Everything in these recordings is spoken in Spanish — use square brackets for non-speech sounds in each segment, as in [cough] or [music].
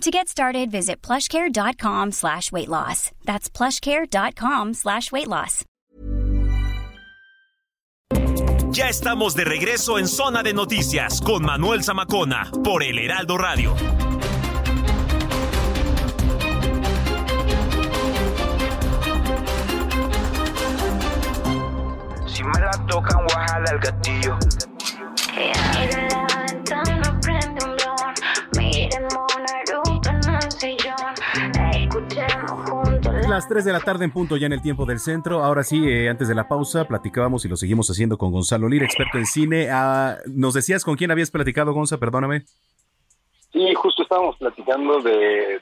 To get started, visit plushcare.com slash weight loss. That's plushcare.com slash weight loss. Ya estamos de regreso en Zona de Noticias con Manuel Zamacona por El Heraldo Radio. Si me la tocan, guajala el gatillo. Las 3 de la tarde en punto ya en el tiempo del centro. Ahora sí, eh, antes de la pausa, platicábamos y lo seguimos haciendo con Gonzalo Lira, experto en cine. Ah, nos decías con quién habías platicado, Gonza, perdóname. Sí, justo estábamos platicando de,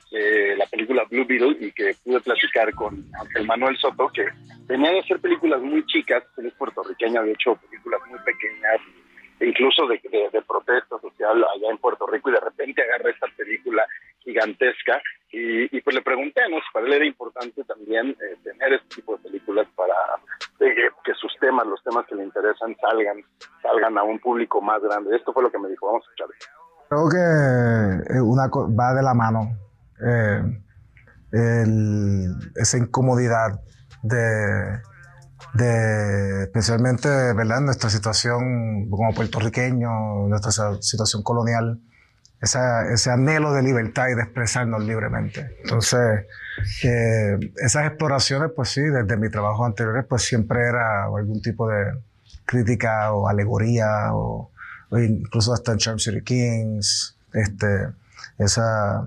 la película Blue Beetle y que pude platicar con Manuel Soto, que venía de hacer películas muy chicas, él es puertorriqueño, había hecho películas muy pequeñas, incluso de, de, de, protesta social allá en Puerto Rico, y de repente agarra esta película gigantesca. Y, y pues le pregunté, ¿no? Si para él era importante también eh, tener este tipo de películas para eh, que sus temas, los temas que le interesan, salgan, salgan a un público más grande. Esto fue lo que me dijo, vamos a escuchar. Creo que una va de la mano eh, esa incomodidad de, especialmente ¿verdad? nuestra situación como puertorriqueños, nuestra situación colonial, esa, ese anhelo de libertad y de expresarnos libremente. Entonces, eh, esas exploraciones, pues sí, desde mi trabajo anterior, pues siempre era algún tipo de crítica o alegoría o, o incluso hasta en Charm City Kings, este, esa,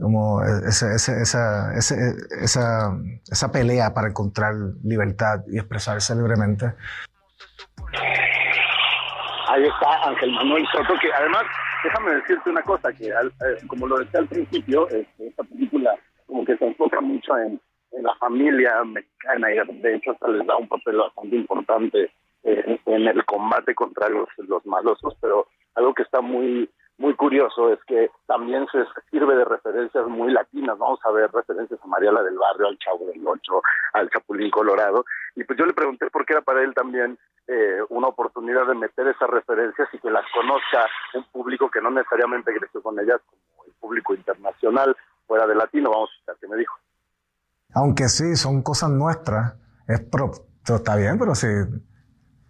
como esa, esa, esa, esa, esa pelea para encontrar libertad y expresarse libremente. Ahí está Ángel Manuel Soto, que además, déjame decirte una cosa, que al, eh, como lo decía al principio, este, esta película como que se enfoca mucho en, la familia mexicana y de hecho hasta les da un papel bastante importante eh, en el combate contra los, los malosos, pero algo que está muy muy curioso es que también se sirve de referencias muy latinas. Vamos a ver referencias a Mariela del Barrio, al Chavo del Ocho, al Chapulín Colorado. Y pues yo le pregunté por qué era para él también eh, una oportunidad de meter esas referencias y que las conozca un público que no necesariamente creció con ellas, como el público internacional fuera de latino. Vamos a ver qué me dijo. Aunque sí, son cosas nuestras, es pro, está bien, pero sí.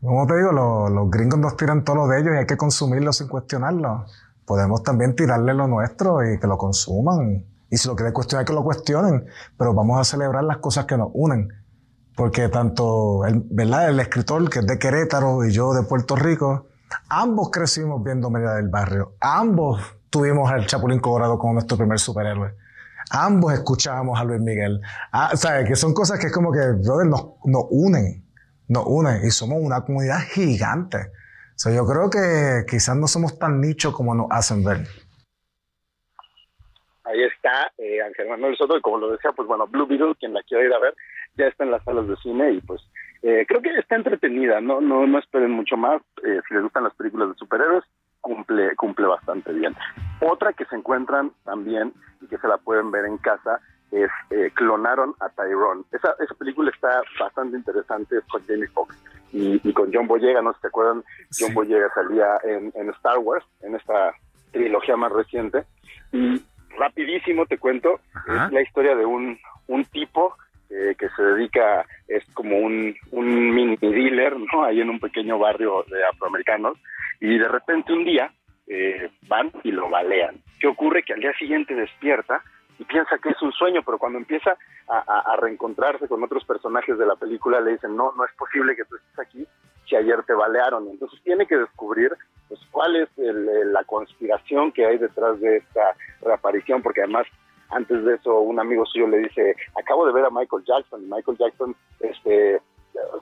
Como te digo, los, los gringos nos tiran todo lo de ellos y hay que consumirlo sin cuestionarlo podemos también tirarle lo nuestro y que lo consuman. Y si lo quieren cuestionar, que lo cuestionen. Pero vamos a celebrar las cosas que nos unen. Porque tanto el, ¿verdad? el escritor, que es de Querétaro, y yo de Puerto Rico, ambos crecimos viendo Media del Barrio. Ambos tuvimos al Chapulín Colorado como nuestro primer superhéroe. Ambos escuchábamos a Luis Miguel. Ah, ¿sabes? Que son cosas que es como que, brother, nos, nos unen. Nos unen. Y somos una comunidad gigante. So, yo creo que quizás no somos tan nicho como nos hacen ver. Ahí está eh, Ángel Manuel Soto, y como lo decía, pues bueno, Blue Beetle, quien la quiera ir a ver, ya está en las salas de cine y pues eh, creo que está entretenida, no no no esperen mucho más. Eh, si les gustan las películas de superhéroes, cumple cumple bastante bien. Otra que se encuentran también y que se la pueden ver en casa es eh, Clonaron a Tyrone. Esa, esa película está bastante interesante, es con Jamie Foxx y, y, con John Boyega, no sé si te acuerdan, sí. John Boyega salía en, en, Star Wars, en esta trilogía más reciente, y rapidísimo te cuento, Ajá. es la historia de un, un tipo eh, que se dedica, es como un, un mini dealer, ¿no? Ahí en un pequeño barrio de afroamericanos, y de repente un día eh, van y lo balean. ¿Qué ocurre? Que al día siguiente despierta y piensa que es un sueño, pero cuando empieza a, reencontrarse con otros personajes de la película le dicen, no, no es posible que tú estés aquí si ayer te balearon. Entonces tiene que descubrir pues, cuál es el, la conspiración que hay detrás de esta reaparición, porque además antes de eso un amigo suyo le dice, acabo de ver a Michael Jackson, y Michael Jackson este,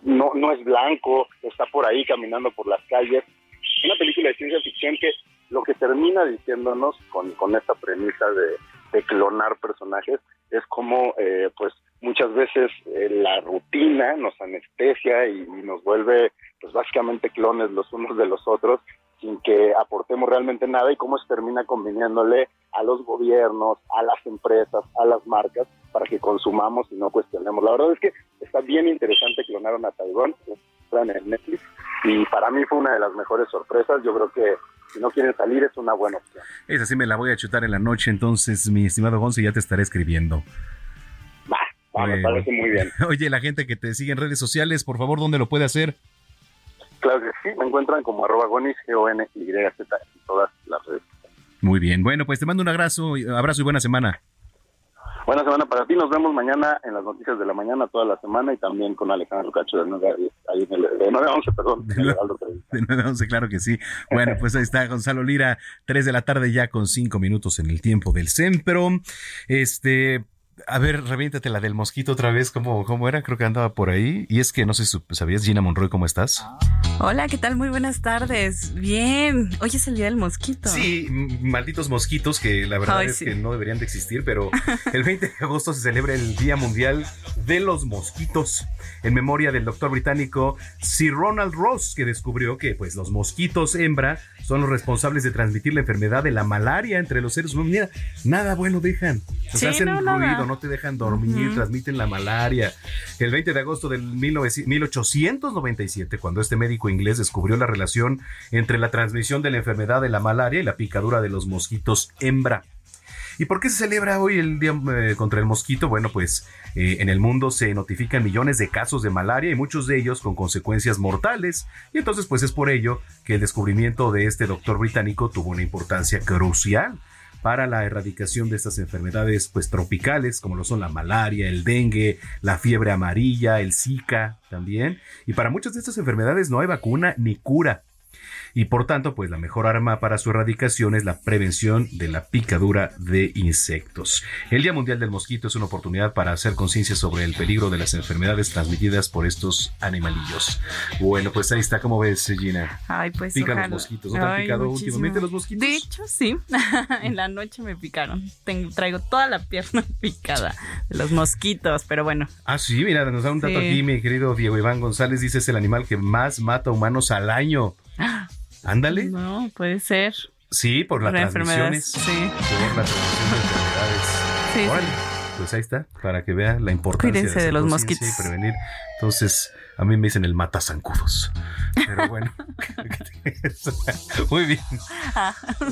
no, no es blanco, está por ahí caminando por las calles. Una película de ciencia ficción que lo que termina diciéndonos con, con esta premisa de de clonar personajes es como eh, pues muchas veces eh, la rutina nos anestesia y, nos vuelve pues básicamente clones los unos de los otros sin que aportemos realmente nada y cómo se termina conviniéndole a los gobiernos, a las empresas, a las marcas para que consumamos y no cuestionemos. La verdad es que está bien interesante clonaron a Taiwán, en Netflix y para mí fue una de las mejores sorpresas. Yo creo que si no quieren salir es una buena opción. Esa sí me la voy a chutar en la noche, entonces mi estimado Gonzo ya te estaré escribiendo. Va, me parece muy bien. [laughs] Oye, la gente que te sigue en redes sociales, por favor, ¿dónde lo puede hacer? Claro que sí, me encuentran como arroba gonis, g o n y z en todas las redes. Muy bien, bueno, pues te mando un abrazo, abrazo y buena semana. Buena semana para ti. Nos vemos mañana en las noticias de la mañana, toda la semana, y también con Alejandro Cacho de 9 a, ahí de 9 a 11, perdón. De 9, de 9 a 11, claro que sí. Bueno, pues ahí está Gonzalo Lira, 3 de la tarde ya con 5 minutos en el tiempo del centro. Este, a ver, reviéntate la del mosquito otra vez, ¿cómo, ¿cómo era? Creo que andaba por ahí. Y es que no sé si sabías, Gina Monroy, ¿cómo estás? Hola, ¿qué tal? Muy buenas tardes. Bien. Hoy es el día del mosquito. Sí, malditos mosquitos que la verdad es que no deberían de existir, pero [laughs] el 20 de agosto se celebra el Día Mundial de los Mosquitos en memoria del doctor británico Sir Ronald Ross, que descubrió que pues los mosquitos hembra son los responsables de transmitir la enfermedad de la malaria entre los seres humanos. Mira, nada bueno dejan. Se hacen ruido, no te dejan dormir, transmiten la malaria. El 20 de agosto del 1897, cuando este médico inglés descubrió la relación entre la transmisión de la enfermedad de la malaria y la picadura de los mosquitos hembra. ¿Y por qué se celebra hoy el Día eh, contra el Mosquito? Bueno, pues eh, en el mundo se notifican millones de casos de malaria y muchos de ellos con consecuencias mortales. Y entonces, pues es por ello que el descubrimiento de este doctor británico tuvo una importancia crucial para la erradicación de estas enfermedades pues tropicales como lo son la malaria, el dengue, la fiebre amarilla, el zika también. Y para muchas de estas enfermedades no hay vacuna ni cura y por tanto, pues la mejor arma para su erradicación es la prevención de la picadura de insectos. El Día Mundial del Mosquito es una oportunidad para hacer conciencia sobre el peligro de las enfermedades transmitidas por estos animalillos. Bueno, pues ahí está, ¿cómo ves, Gina? Ay, pues Pican los mosquitos, ¿no te han picado últimamente los mosquitos? De hecho, sí. [laughs] en la noche me picaron. Tengo, traigo toda la pierna [laughs] picada de los mosquitos, pero bueno. Ah, sí, mira, nos da un dato aquí, mi querido Diego Iván González, dice es el animal que más mata humanos al año. Ándale. No, puede ser. Sí, por las transmisiones. Sí. Por la transmisión de enfermedades. Sí, Pues ahí está, para que vea la importancia de, los mosquitos y prevenir. Entonces, a mí me dicen el mata zancudos. Pero bueno. [laughs] Muy bien.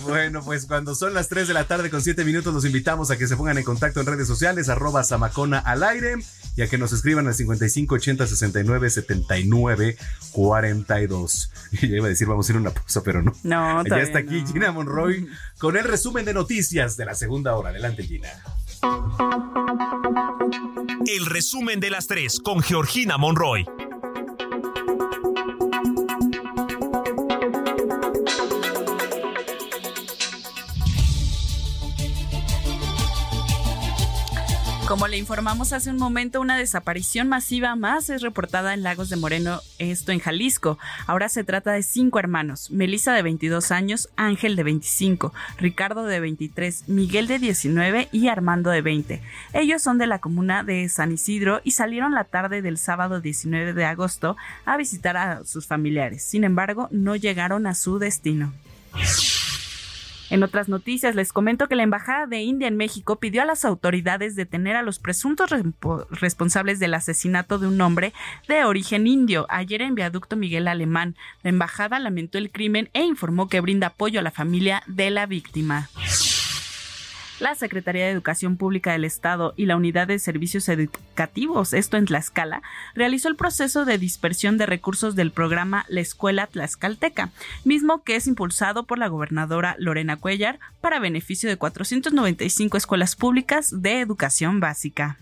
Bueno, pues cuando son las 3 de la tarde con 7 minutos, los invitamos a que se pongan en contacto en redes sociales, arroba Samacona al aire, y a que nos escriban al 55 80 69 79 42. Y ya iba a decir, vamos a ir a una pausa, pero no. No, Ya está aquí Gina Monroy con el resumen de noticias de la segunda hora. Adelante, Gina. El resumen de las 3 con Georgina Monroy. Como le informamos hace un momento, una desaparición masiva más es reportada en Lagos de Moreno, esto en Jalisco. Ahora se trata de cinco hermanos, Melissa de 22 años, Ángel de 25, Ricardo de 23, Miguel de 19 y Armando de 20. Ellos son de la comuna de San Isidro y salieron la tarde del sábado 19 de agosto a visitar a sus familiares. Sin embargo, no llegaron a su destino. En otras noticias, les comento que la Embajada de India en México pidió a las autoridades detener a los presuntos responsables del asesinato de un hombre de origen indio. Ayer en Viaducto Miguel Alemán, la embajada lamentó el crimen e informó que brinda apoyo a la familia de la víctima. La Secretaría de Educación Pública del Estado y la Unidad de Servicios Educativos, esto en Tlaxcala, realizó el proceso de dispersión de recursos del programa La Escuela Tlaxcalteca, mismo que es impulsado por la gobernadora Lorena Cuellar para beneficio de 495 escuelas públicas de educación básica.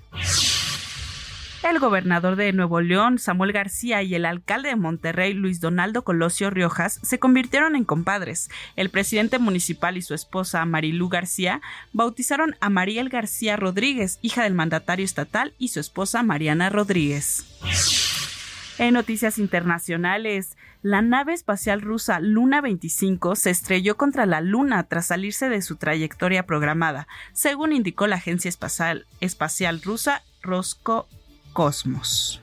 El gobernador de Nuevo León, Samuel García, y el alcalde de Monterrey, Luis Donaldo Colosio Riojas, se convirtieron en compadres. El presidente municipal y su esposa, Marilú García, bautizaron a Mariel García Rodríguez, hija del mandatario estatal, y su esposa, Mariana Rodríguez. En noticias internacionales, La nave espacial rusa Luna 25 se estrelló contra la Luna tras salirse de su trayectoria programada, según indicó la agencia espacial, espacial rusa Roscosmos.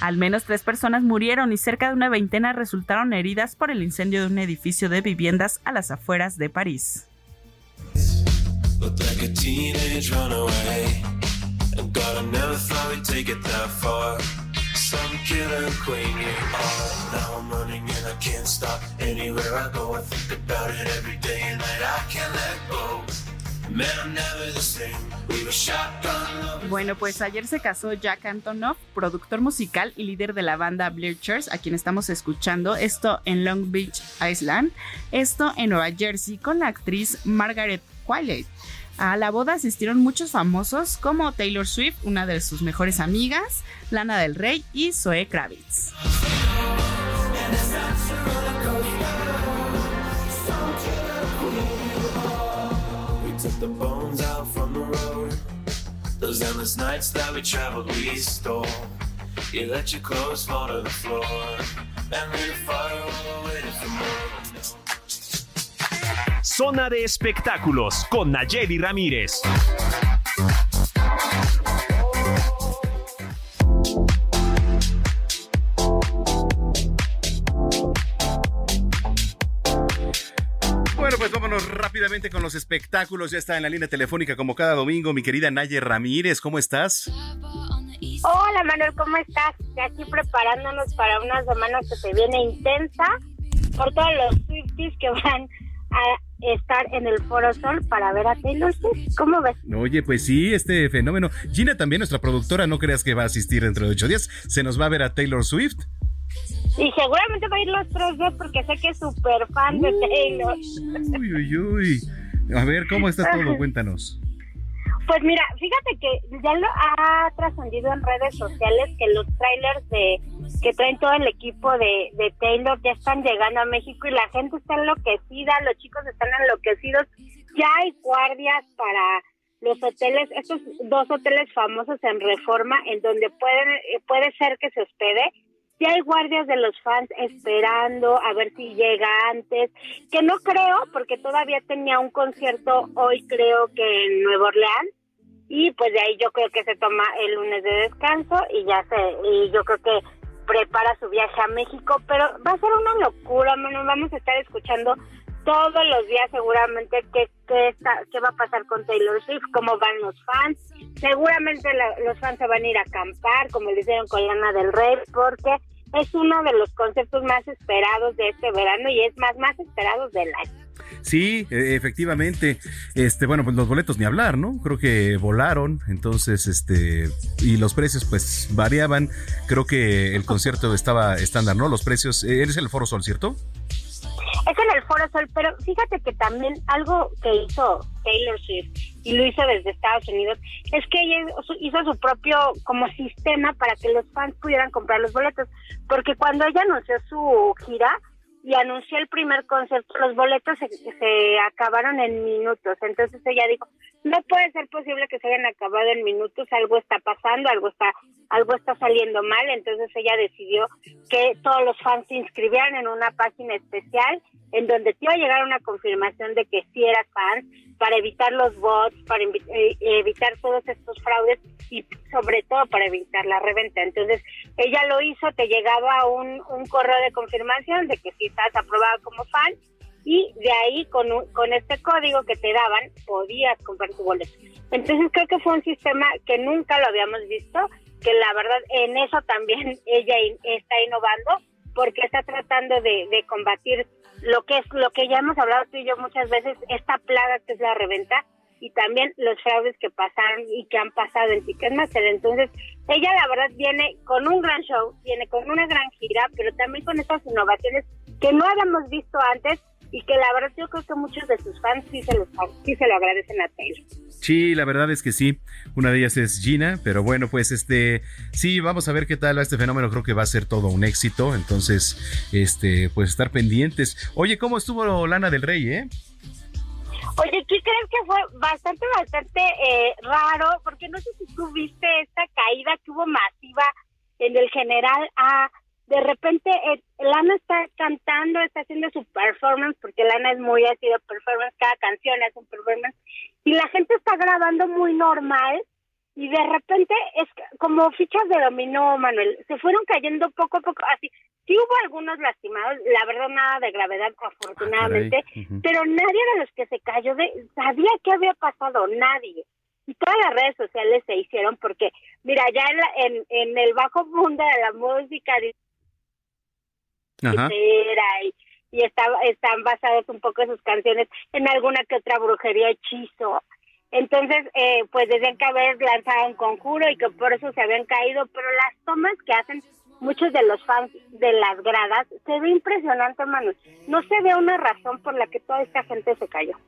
Al menos tres personas murieron y cerca de una veintena resultaron heridas por el incendio de un edificio de viviendas a las afueras de París. Bueno, pues ayer se casó Jack Antonoff, productor musical y líder de la banda Bleachers, a quien estamos escuchando, esto en Long Beach Island, esto en Nueva Jersey, con la actriz Margaret Qualley. A la boda asistieron muchos famosos como Taylor Swift, una de sus mejores amigas, Lana del Rey y Zoe Kravitz. The bones out from the road. Those endless nights that we traveled, we stole. You let your clothes fall to the floor. And a fire waiting for more. Zona de espectáculos con Nayeli Ramírez. Pues vámonos rápidamente con los espectáculos. Ya está en la línea telefónica como cada domingo mi querida Naye Ramírez. ¿Cómo estás? Hola Manuel, ¿cómo estás? Aquí preparándonos para una semana que se viene intensa por todos los Swifties que van a estar en el Foro Sol para ver a Taylor Swift. ¿Cómo ves? Oye, pues sí, este fenómeno. Gina también, nuestra productora, no creas que va a asistir dentro de ocho días. Se nos va a ver a Taylor Swift. Y seguramente va a ir los tres días porque sé que es súper fan de Taylor. Uy, uy, uy. A ver, ¿cómo está todo? Cuéntanos. Pues mira, fíjate que ya lo ha trascendido en redes sociales que los trailers de que traen todo el equipo de, de Taylor ya están llegando a México y la gente está enloquecida, los chicos están enloquecidos. Ya hay guardias para los hoteles, estos dos hoteles famosos en Reforma, en donde pueden, puede ser que se hospede ya hay guardias de los fans esperando a ver si llega antes, que no creo, porque todavía tenía un concierto hoy creo que en Nueva Orleans, y pues de ahí yo creo que se toma el lunes de descanso y ya se, y yo creo que prepara su viaje a México, pero va a ser una locura, mano, vamos a estar escuchando todos los días seguramente qué, qué, está, qué va a pasar con Taylor Swift, cómo van los fans. Seguramente los fans se van a ir a acampar, como le hicieron con Lana del Rey, porque es uno de los conceptos más esperados de este verano y es más, más esperados del año. Sí, e, efectivamente. Este, bueno, pues los boletos ni hablar, ¿no? Creo que volaron, entonces, este, y los precios pues variaban. Creo que el concierto estaba estándar, ¿no? Los precios, eh, eres el Foro Sol, ¿cierto? Es en el Foro Sol, pero fíjate que también algo que hizo Taylor Swift y lo hizo desde Estados Unidos es que ella hizo su propio como sistema para que los fans pudieran comprar los boletos, porque cuando ella anunció su gira, y anunció el primer concierto, los boletos se, se, acabaron en minutos. Entonces ella dijo, no puede ser posible que se hayan acabado en minutos, algo está pasando, algo está, algo está saliendo mal. Entonces ella decidió que todos los fans se inscribieran en una página especial en donde te iba a llegar una confirmación de que sí eras fan, para evitar los bots, para eh, evitar todos estos fraudes y sobre todo para evitar la reventa. Entonces, ella lo hizo, te llegaba un, un correo de confirmación de que sí estás aprobado como fan y de ahí con, con este código que te daban podías comprar tu boleto. Entonces creo que fue un sistema que nunca lo habíamos visto, que la verdad en eso también [laughs] ella está innovando porque está tratando de, de combatir lo que es lo que ya hemos hablado tú y yo muchas veces, esta plaga que es la reventa y también los fraudes que pasaron y que han pasado en Ticketmaster. Entonces, ella la verdad viene con un gran show, viene con una gran gira, pero también con estas innovaciones que no habíamos visto antes y que la verdad yo creo que muchos de sus fans sí se, los, sí se lo agradecen a Taylor. Sí, la verdad es que sí. Una de ellas es Gina, pero bueno, pues este, sí, vamos a ver qué tal va este fenómeno. Creo que va a ser todo un éxito. Entonces, este, pues estar pendientes. Oye, ¿cómo estuvo Lana del Rey, eh? Oye, ¿qué crees que fue bastante, bastante eh, raro? Porque no sé si tú viste esta caída que hubo masiva en el general A de repente eh, Lana está cantando, está haciendo su performance, porque Lana es muy así de performance, cada canción es un performance, y la gente está grabando muy normal, y de repente es como fichas de dominó, Manuel, se fueron cayendo poco a poco, así, sí hubo algunos lastimados, la verdad nada de gravedad afortunadamente, Ah, pero nadie de los que se cayó de, sabía qué había pasado, nadie. Y todas las redes sociales se hicieron porque, mira, ya en, la- en, en el bajo mundo de la música, Ajá. y, y está- están basadas un poco sus canciones en alguna que otra brujería hechizo. Entonces, eh, pues decían que haber lanzado un conjuro y que por eso se habían caído, pero las tomas que hacen muchos de los fans de las gradas, se ve impresionante, Manu. No se ve una razón por la que toda esta gente se cayó.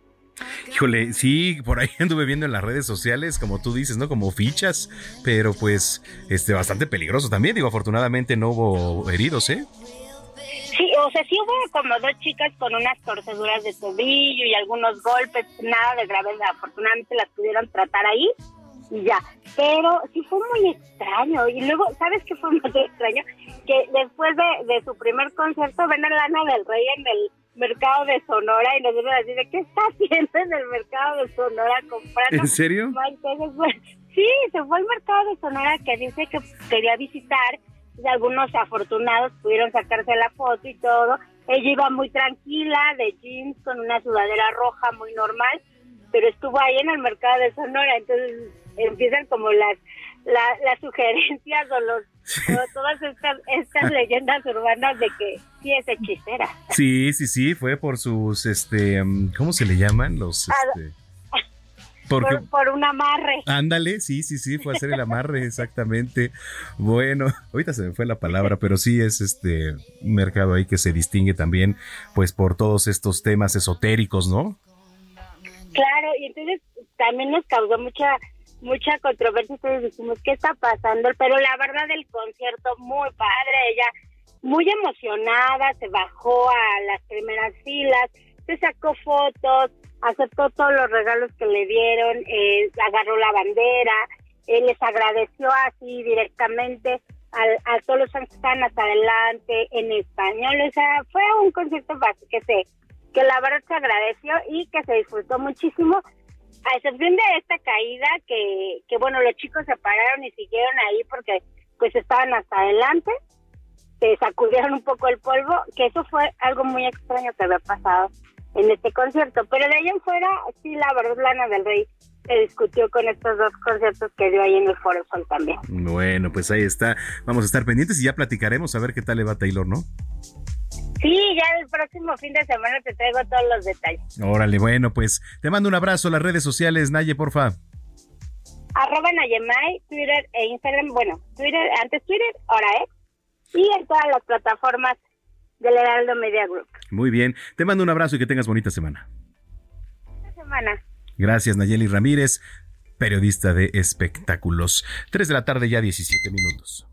Híjole, sí, por ahí [laughs] anduve viendo en las redes sociales, como tú dices, ¿no? Como fichas, pero pues, este, bastante peligroso también. Digo, afortunadamente no hubo heridos, ¿eh? Sí, o sea, sí hubo como dos chicas con unas torceduras de tobillo y algunos golpes, nada de gravedad. Afortunadamente las pudieron tratar ahí y ya. Pero sí fue muy extraño. Y luego, ¿sabes qué fue muy [laughs] extraño? Que después de, de su primer concierto ven a Lana del Rey en el mercado de Sonora y nosotros así de ¿qué está haciendo en el mercado de Sonora comprando? ¿En serio? Entonces, pues, sí, se fue al mercado de Sonora que dice que quería visitar y algunos afortunados pudieron sacarse la foto y todo. Ella iba muy tranquila, de jeans, con una sudadera roja muy normal, pero estuvo ahí en el mercado de Sonora, entonces empiezan como las la- las sugerencias o los o [laughs] todas estas estas leyendas urbanas de que sí es hechicera. Sí, sí, sí, fue por sus, este, mm, ¿cómo se le llaman? Los, este... Porque... Por, por un amarre. Ándale, sí, sí, sí, fue hacer el amarre, [laughs] exactamente. Bueno, ahorita se me fue la palabra, pero sí es este mercado ahí que se distingue también, pues por todos estos temas esotéricos, ¿no? Claro, y entonces también nos causó mucha mucha controversia, entonces dijimos, ¿qué está pasando? Pero la verdad el concierto muy padre, ella muy emocionada, se bajó a las primeras filas, se sacó fotos, aceptó todos los regalos que le dieron, eh, agarró la bandera, eh, les agradeció así directamente al- a, todos los que están hasta adelante en español, o sea, fue un concierto que se que la verdad se agradeció y que se disfrutó muchísimo, a excepción de esta caída que, que bueno, los chicos se pararon y siguieron ahí porque pues estaban hasta adelante, se sacudieron un poco el polvo, que eso fue algo muy extraño que había pasado en este concierto, pero de ahí en fuera, sí, la verdad, Lana del Rey se discutió con estos dos conciertos que dio ahí en el Foro Sol también. Bueno, pues ahí está. Vamos a estar pendientes y ya platicaremos a ver qué tal le va a Taylor, ¿no? Sí, ya el próximo fin de semana te traigo todos los detalles. Órale, bueno, pues te mando un abrazo. Las redes sociales, Naye, porfa. Arroba Nayemay, Twitter e Instagram, bueno, Twitter, antes Twitter, ahora es, y en todas las plataformas del Heraldo Media Group. Muy bien. Te mando un abrazo y que tengas bonita semana. Esta semana. Gracias, Nayeli Ramírez, periodista de espectáculos. 3 de la tarde, ya 17 minutos.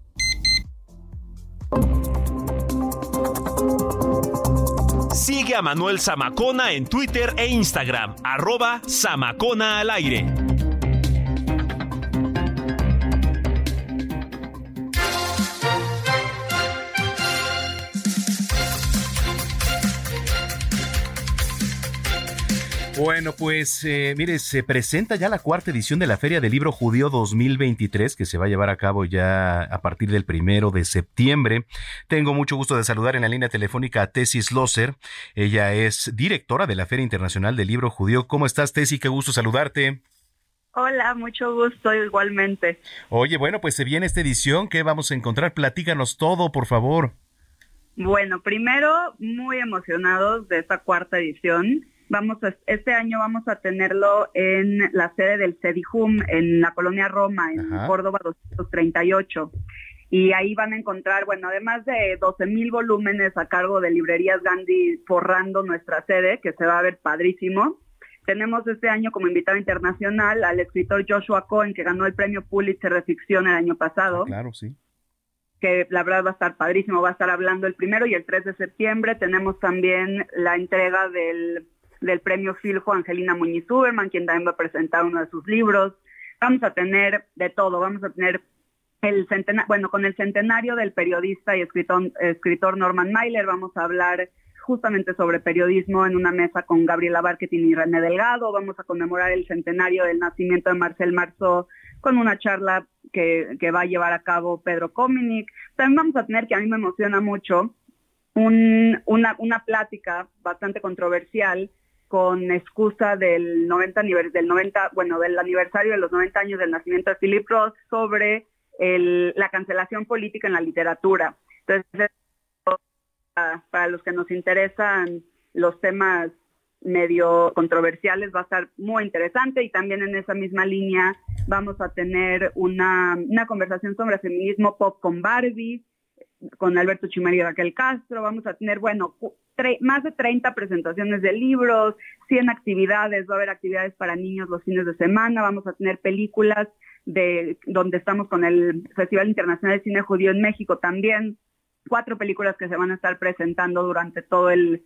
Sigue a Manuel Zamacona en Twitter e Instagram, arroba Zamacona al aire. Bueno, pues eh, mire, se presenta ya la cuarta edición de la Feria del Libro Judío 2023 que se va a llevar a cabo ya a partir del primero de septiembre. Tengo mucho gusto de saludar en la línea telefónica a Tessie Slosser. Ella es directora de la Feria Internacional del Libro Judío. ¿Cómo estás, Tessie? Qué gusto saludarte. Hola, mucho gusto igualmente. Oye, bueno, pues se viene esta edición. ¿Qué vamos a encontrar? Platícanos todo, por favor. Bueno, primero, muy emocionados de esta cuarta edición. Vamos a, este año vamos a tenerlo en la sede del CEDIJUM, en la colonia Roma, en Ajá. Córdoba 238. Y ahí van a encontrar, bueno, además de 12 mil volúmenes a cargo de librerías Gandhi forrando nuestra sede, que se va a ver padrísimo. Tenemos este año como invitado internacional al escritor Joshua Cohen, que ganó el premio Pulitzer de ficción el año pasado. Claro, sí. que la verdad va a estar padrísimo, va a estar hablando el primero y el 3 de septiembre. Tenemos también la entrega del, del premio Filjo Angelina Muñiz Uberman, quien también va a presentar uno de sus libros. Vamos a tener de todo, vamos a tener el centenario, bueno, con el centenario del periodista y escritor, escritor Norman Mailer vamos a hablar justamente sobre periodismo en una mesa con Gabriela Barquetín y René Delgado. Vamos a conmemorar el centenario del nacimiento de Marcel Marceau con una charla que, va a llevar a cabo Pedro Cominic. También vamos a tener, que a mí me emociona mucho, una, una plática bastante controversial con excusa del 90, del 90, bueno, del aniversario de los 90 años del nacimiento de Philip Roth sobre la cancelación política en la literatura. Entonces, para los que nos interesan los temas medio controversiales va a estar muy interesante y también en esa misma línea vamos a tener una, conversación sobre feminismo pop con Barbie, con Alberto Chimari y Raquel Castro, vamos a tener, bueno, más de 30 presentaciones de libros, 100 actividades, va a haber actividades para niños los fines de semana, vamos a tener películas de donde estamos con el Festival Internacional de Cine Judío en México también, cuatro películas que se van a estar presentando durante todo el,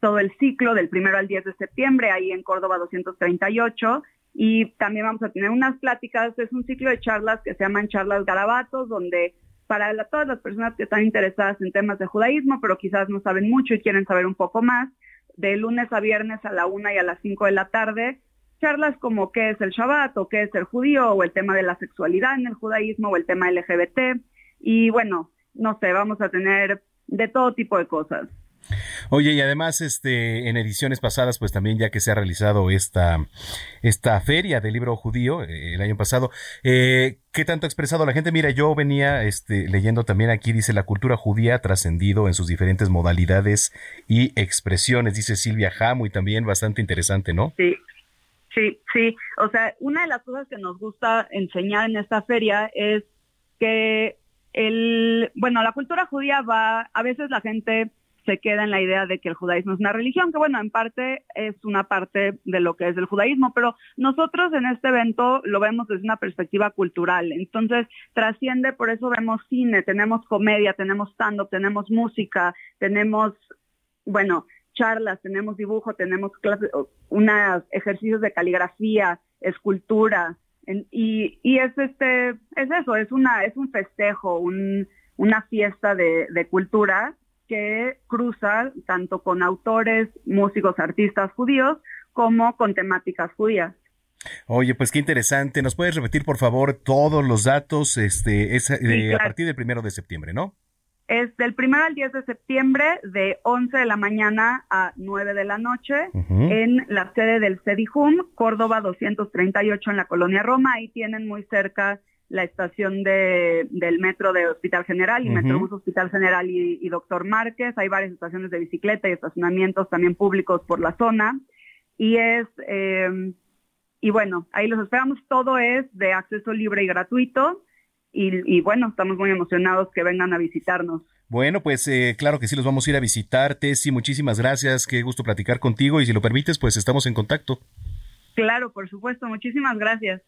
todo el ciclo, del primero al 10 de septiembre, ahí en Córdoba 238. Y también vamos a tener unas pláticas, es un ciclo de charlas que se llaman charlas garabatos, donde para todas las personas que están interesadas en temas de judaísmo, pero quizás no saben mucho y quieren saber un poco más, de lunes a viernes a la una y a las cinco de la tarde, charlas como qué es el Shabbat o qué es el judío o el tema de la sexualidad en el judaísmo o el tema LGBT. Y bueno, no sé, vamos a tener de todo tipo de cosas. Oye, y además, este, en ediciones pasadas, pues también ya que se ha realizado esta, esta feria del libro judío eh, el año pasado, eh, ¿qué tanto ha expresado la gente? Mira, yo venía este, leyendo también aquí, dice, la cultura judía ha trascendido en sus diferentes modalidades y expresiones, dice Silvia Jamo, y también bastante interesante, ¿no? Sí, sí, sí. O sea, una de las cosas que nos gusta enseñar en esta feria es que el, bueno, la cultura judía va, a veces la gente se queda en la idea de que el judaísmo es una religión, que bueno, en parte es una parte de lo que es el judaísmo, pero nosotros en este evento lo vemos desde una perspectiva cultural, entonces trasciende, por eso vemos cine, tenemos comedia, tenemos stand-up, tenemos música, tenemos, bueno, charlas, tenemos dibujo, tenemos ejercicios de caligrafía, escultura, y, y es este, es eso, es una, es un festejo, un, una fiesta de cultura que cruza tanto con autores, músicos, artistas judíos, como con temáticas judías. Oye, pues qué interesante. ¿Nos puedes repetir, por favor, todos los datos este, es, a partir del primero de septiembre, no? Es del 1 al 10 de septiembre, de 11 de la mañana a 9 de la noche, en la sede del CEDIJUM, Córdoba 238 en la Colonia Roma. Ahí tienen muy cerca la estación de, del metro de Hospital General y Metrobús Hospital General y, Doctor Márquez. Hay varias estaciones de bicicleta y estacionamientos también públicos por la zona. Y es, em, y bueno, ahí los esperamos. Todo es de acceso libre y gratuito. Y, bueno, estamos muy emocionados que vengan a visitarnos. Bueno, pues eh, claro que sí, los vamos a ir a visitar. Tessy, muchísimas gracias. Qué gusto platicar contigo y si lo permites, pues estamos en contacto. Claro, por supuesto. Muchísimas gracias.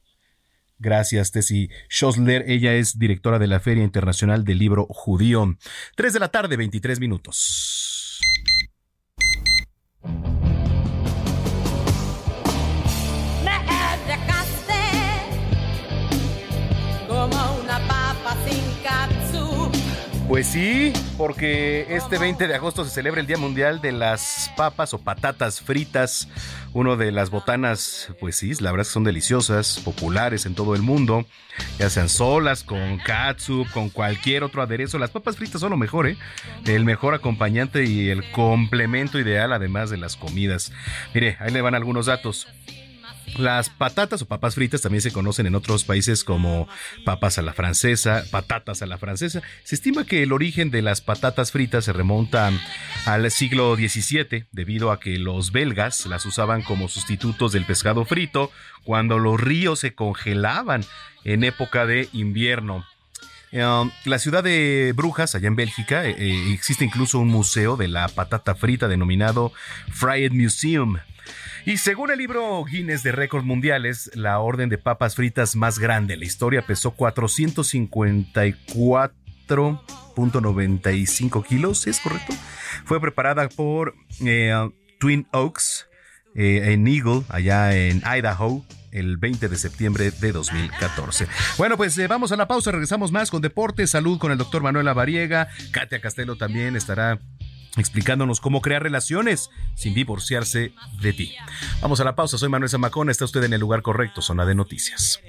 Gracias, Tessy Schosler. Ella es directora de la Feria Internacional del Libro Judío. Tres de la tarde, 23 minutos. Pues sí, porque este 20 de agosto se celebra el Día Mundial de las Papas o Patatas Fritas, uno de las botanas, pues sí, la verdad es que son deliciosas, populares en todo el mundo, ya sean solas, con katsup, con cualquier otro aderezo. Las papas fritas son lo mejor, ¿eh? El mejor acompañante y el complemento ideal además de las comidas. Mire, ahí le van algunos datos. Las patatas o papas fritas también se conocen en otros países como papas a la francesa, patatas a la francesa. Se estima que el origen de las patatas fritas se remonta al siglo XVII debido a que los belgas las usaban como sustitutos del pescado frito cuando los ríos se congelaban en época de invierno. Um, la ciudad de Brujas, allá en Bélgica, eh, eh, existe incluso un museo de la patata frita denominado Fried Museum. Y según el libro Guinness de récords mundiales, la orden de papas fritas más grande en la historia pesó 454.95 kilos, ¿es correcto? Fue preparada por eh, Twin Oaks eh, en Eagle, allá en Idaho, el 20 de septiembre de 2014. Bueno, pues eh, vamos a la pausa, regresamos más con deporte, salud con el doctor Manuel Avariega. Katia Castelo también estará explicándonos cómo crear relaciones sin divorciarse de ti. Vamos a la pausa, soy Manuel Zamacona, está usted en el lugar correcto, zona de noticias.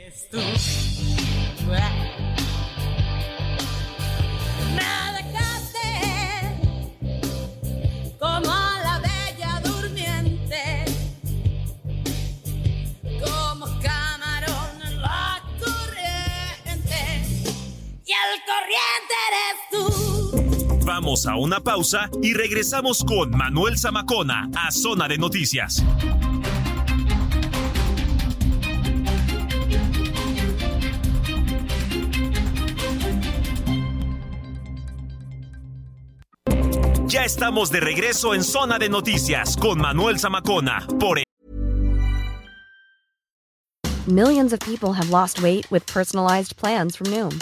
Vamos a una pausa y regresamos con Manuel Zamacona a Zona de Noticias. Ya estamos de regreso en Zona de Noticias con Manuel Zamacona por Millions of people have lost weight with personalized plans from Noom,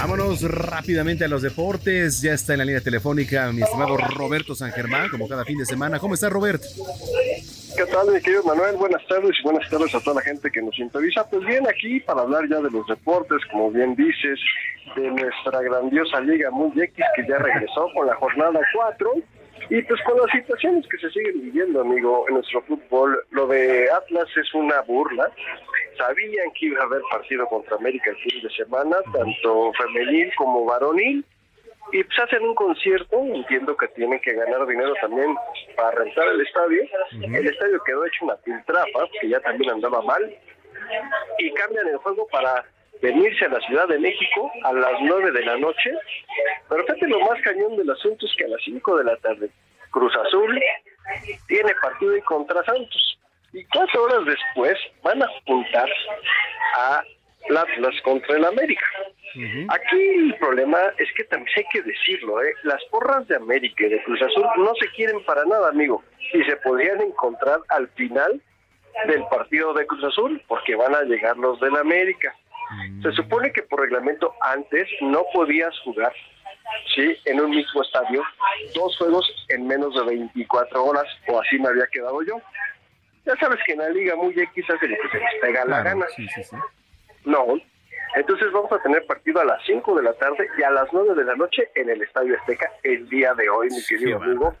Vámonos rápidamente a los deportes. Ya está en la línea telefónica mi estimado Roberto San Germán, como cada fin de semana. ¿Cómo está, Robert? ¿Qué tal, mi querido Manuel? Buenas tardes y buenas tardes a toda la gente que nos sintoniza. Pues bien, aquí para hablar ya de los deportes, como bien dices, de nuestra grandiosa Liga Muy X que ya regresó con la jornada 4 y pues con las situaciones que se siguen viviendo, amigo, en nuestro fútbol. Lo de Atlas es una burla. Sabían que iba a haber partido contra América el fin de semana, tanto femenil como varonil. Y pues hacen un concierto, entiendo que tienen que ganar dinero también para rentar el estadio. El estadio quedó hecho una piltrafa, que ya también andaba mal. Y cambian el juego para venirse a la Ciudad de México a las 9 de la noche. Pero fíjate lo más cañón del asunto es que a las 5 de la tarde Cruz Azul tiene partido y contra Santos. Y cuatro horas después van a juntar a Atlas contra el América. Aquí el problema es que también hay que decirlo, ¿eh? las porras de América y de Cruz Azul no se quieren para nada, amigo, y se podrían encontrar al final del partido de Cruz Azul, porque van a llegar los del América. Se supone que por reglamento antes no podías jugar sí, en un mismo estadio dos juegos en menos de 24 horas, o así me había quedado yo. Ya sabes que en la liga muy X hace lo que se les pega la gana. No, entonces vamos a tener partido a las 5 de la tarde y a las 9 de la noche en el Estadio Azteca el día de hoy, mi querido amigo.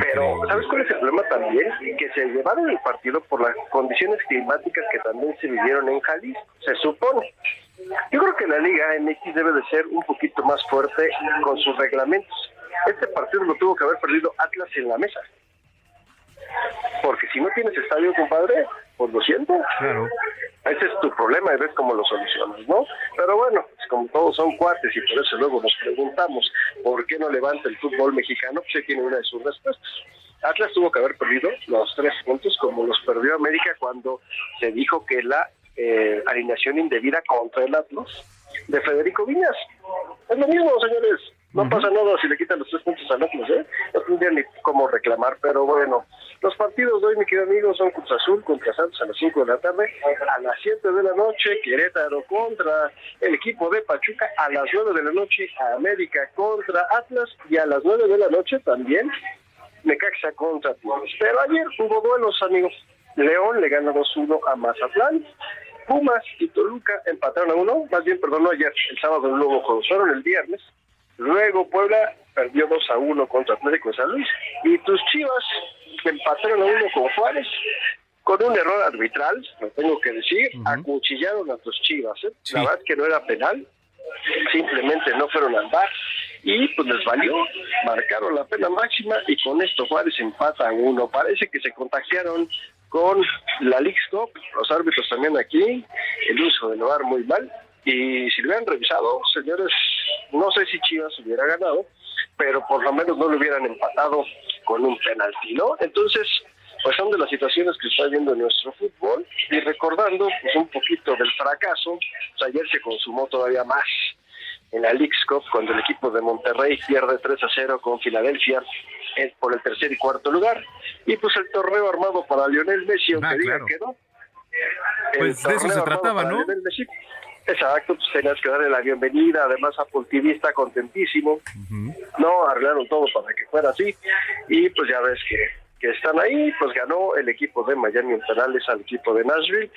Pero, ¿sabes cuál es el problema también? Que se llevaron el partido por las condiciones climáticas que también se vivieron en Jalisco, se supone. Yo creo que la Liga MX debe de ser un poquito más fuerte con sus reglamentos. Este partido lo tuvo que haber perdido Atlas en la mesa. Porque si no tienes estadio, compadre, pues lo siento. Claro. Ese es tu problema y ves cómo lo solucionas, ¿no? Pero bueno, pues como todos son cuates y por eso luego nos preguntamos por qué no levanta el fútbol mexicano, pues tiene una de sus respuestas. Atlas tuvo que haber perdido los tres puntos como los perdió América cuando se dijo que la eh, alineación indebida contra el Atlas de Federico Viñas. Es lo mismo, señores. No pasa nada si le quitan los tres puntos al Atlas, ¿eh? No tendría ni cómo reclamar, pero bueno. Los partidos de hoy, mi querido amigo, son Cruz Azul contra Santos a las 5 de la tarde, a las 7 de la noche, Querétaro contra el equipo de Pachuca, a las 9 de la noche, América contra Atlas, y a las 9 de la noche también, Necaxa contra Tigres. Pero ayer hubo duelos, amigos. León le gana 2-1 a Mazatlán, Pumas y Toluca empataron a uno, más bien, perdón, no ayer, el sábado luego fueron el viernes. Luego Puebla perdió 2 a 1 contra Atlético de San Luis. Y tus Chivas empataron a uno con Juárez con un error arbitral, lo tengo que decir, acuchillaron a tus Chivas. ¿eh? La verdad que no era penal, simplemente no fueron al bar y pues les valió, marcaron la pena máxima y con esto Juárez empata a uno. Parece que se contagiaron con la League Cup, los árbitros también aquí, el uso del bar muy mal. Y si lo hubieran revisado, señores, no sé si Chivas hubiera ganado, pero por lo menos no lo hubieran empatado con un penalti, ¿no? Entonces, pues son de las situaciones que está viendo en nuestro fútbol. Y recordando pues un poquito del fracaso, pues, ayer se consumó todavía más en la League Cup cuando el equipo de Monterrey pierde 3 a 0 con Filadelfia por el tercer y cuarto lugar. Y pues el torneo armado para Lionel Messi aunque ah, diga que no. Pues de eso se trataba, ¿no? Exacto, pues tenías que darle la bienvenida, además Apple TV está contentísimo, no, arreglaron todo para que fuera así, y pues ya ves que, que están ahí, pues ganó el equipo de Miami en penales al equipo de Nashville,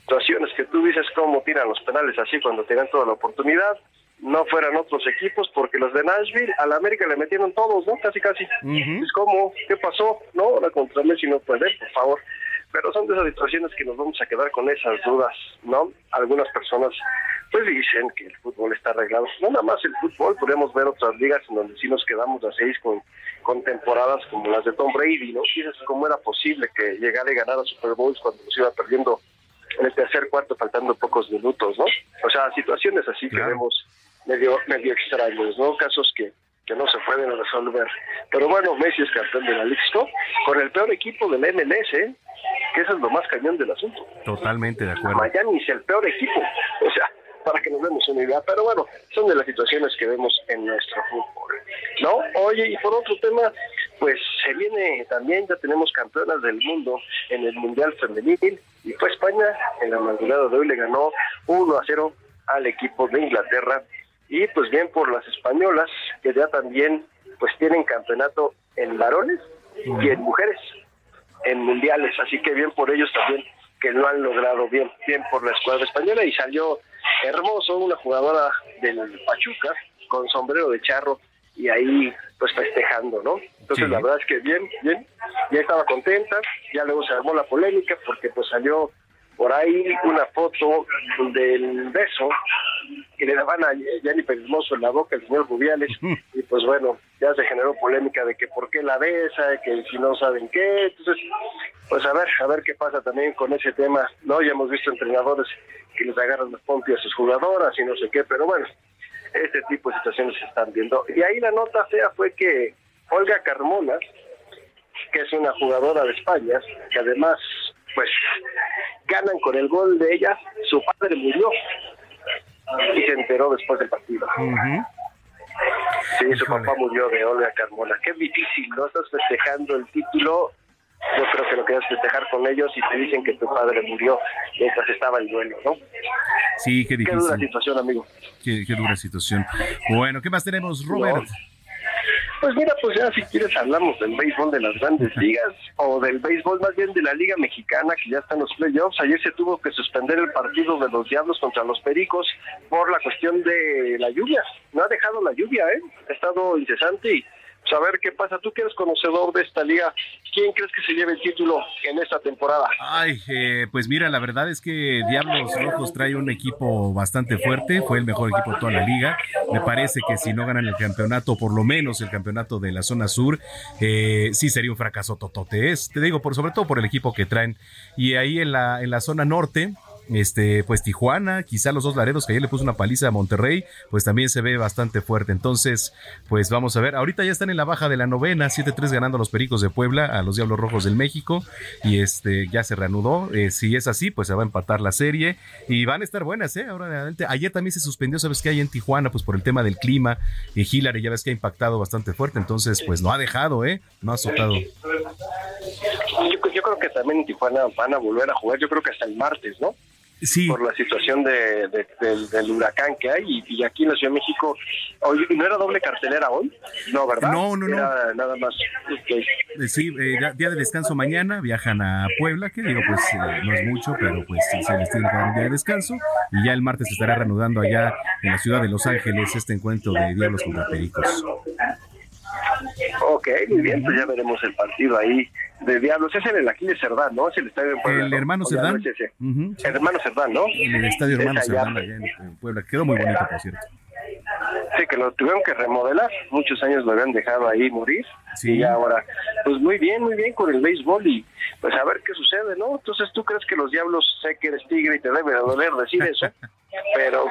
situaciones que tú dices cómo tiran los penales así cuando tienen toda la oportunidad, no fueran otros equipos, porque los de Nashville a la América le metieron todos, ¿no? Casi, casi. Es como, ¿qué pasó? No, la contra Messi no puede, por favor pero son de esas situaciones que nos vamos a quedar con esas dudas, ¿no? Algunas personas pues dicen que el fútbol está arreglado. No nada más el fútbol, podemos ver otras ligas en donde sí nos quedamos a seis con, con temporadas como las de Tom Brady, ¿no? Dices cómo era posible que llegara y ganara Super Bowls cuando se iba perdiendo en el tercer cuarto faltando pocos minutos, ¿no? O sea, situaciones así que vemos medio medio extraños, ¿no? Casos que que no se pueden resolver. Pero bueno, Messi es campeón de la Liga con el peor equipo del MLS, ¿eh? que eso es lo más cañón del asunto. Totalmente de acuerdo. Miami es el peor equipo, [laughs] o sea, para que nos demos una idea, pero bueno, son de las situaciones que vemos en nuestro fútbol, ¿no? Oye, y por otro tema, pues se viene también, ya tenemos campeonas del mundo en el Mundial Femenil, y fue España, en la madrugada de hoy le ganó 1 a 0 al equipo de Inglaterra, y pues bien por las españolas, que ya también pues tienen campeonato en varones y en mujeres en mundiales, así que bien por ellos también que lo han logrado bien, bien por la escuadra española. Y salió hermoso una jugadora del Pachuca con sombrero de charro y ahí pues festejando, ¿no? Entonces la verdad es que bien, bien, ya estaba contenta, ya luego se armó la polémica porque pues salió por ahí una foto del beso que le daban a Jennifer Hermoso en la boca el señor Rubiales y pues bueno, ya se generó polémica de que por qué la besa, que si no saben qué, entonces pues a ver, a ver qué pasa también con ese tema, ¿no? Ya hemos visto entrenadores que les agarran las pompias a sus jugadoras y no sé qué, pero bueno, este tipo de situaciones se están viendo. Y ahí la nota fea fue que Olga Carmona, que es una jugadora de España, que además pues ganan con el gol de ella, su padre murió y se enteró después del partido. Sí, su papá murió de Olga Carmona. Qué difícil, ¿no? Estás festejando el título. Yo creo que lo quieres festejar con ellos y te dicen que tu padre murió mientras estaba en duelo, ¿no? Sí, qué difícil. Qué dura situación, amigo. Qué, dura situación. Bueno, ¿qué más tenemos, Robert? Pues mira, pues ya si quieres hablamos del béisbol de las grandes ligas o del béisbol más bien de la Liga Mexicana que ya está en los playoffs. Ayer se tuvo que suspender el partido de los Diablos contra los Pericos por la cuestión de la lluvia. No ha dejado la lluvia, ¿eh? Ha estado incesante y saber qué pasa. Tú que eres conocedor de esta liga, ¿quién crees que se lleve el título en esta temporada? Ay, eh, pues mira, la verdad es que Diablos Rojos trae un equipo bastante fuerte, fue el mejor equipo de toda la liga. Me parece que si no ganan el campeonato, por lo menos el campeonato de la zona sur, eh, sí sería un fracaso totote. Es, te digo, por sobre todo por el equipo que traen. Y ahí en la, en la zona norte, este, pues Tijuana, quizá los dos Laredos que ayer le puso una paliza a Monterrey, pues también se ve bastante fuerte. Entonces, pues vamos a ver. Ahorita ya están en la baja de la novena, 7-3 ganando a los Pericos de Puebla, a los Diablos Rojos del México, y este ya se reanudó. Eh, si es así, pues se va a empatar la serie y van a estar buenas, ¿eh? Ahora adelante. Ayer también se suspendió, ¿sabes qué hay en Tijuana? Pues por el tema del clima. Y Hillary ya ves que ha impactado bastante fuerte, entonces, pues no ha dejado, ¿eh? No ha soltado. Yo, yo creo que también en Tijuana van a volver a jugar, yo creo que hasta el martes, ¿no? Por la situación de, del, huracán que hay. Y, aquí en la Ciudad de México, hoy, ¿no era doble cartelera hoy? No, ¿verdad? No, no, no. nada más. Eh, sí, eh, día de descanso mañana, viajan a Puebla, que digo, pues eh, no es mucho, pero pues se les tiene que dar un día de descanso. Y ya el martes se estará reanudando allá en la ciudad de Los Ángeles este encuentro de Diablos contra Pericos. Ok, muy bien, pues ya veremos el partido ahí de Diablos. Es en el Aquiles Cerdán, ¿no? Es el estadio de Puebla. El hermano Cerdán. El hermano Cerdán, ¿no? En el estadio hermano Cerdán, allá en Puebla. Quedó muy bonito, por cierto. Sí, que lo tuvieron que remodelar. Muchos años lo habían dejado ahí morir. Sí. Y ahora, pues muy bien, muy bien con el béisbol y pues a ver qué sucede, ¿no? Entonces, ¿tú crees que los diablos, sé que eres tigre y te debe de doler decir eso? [laughs] pero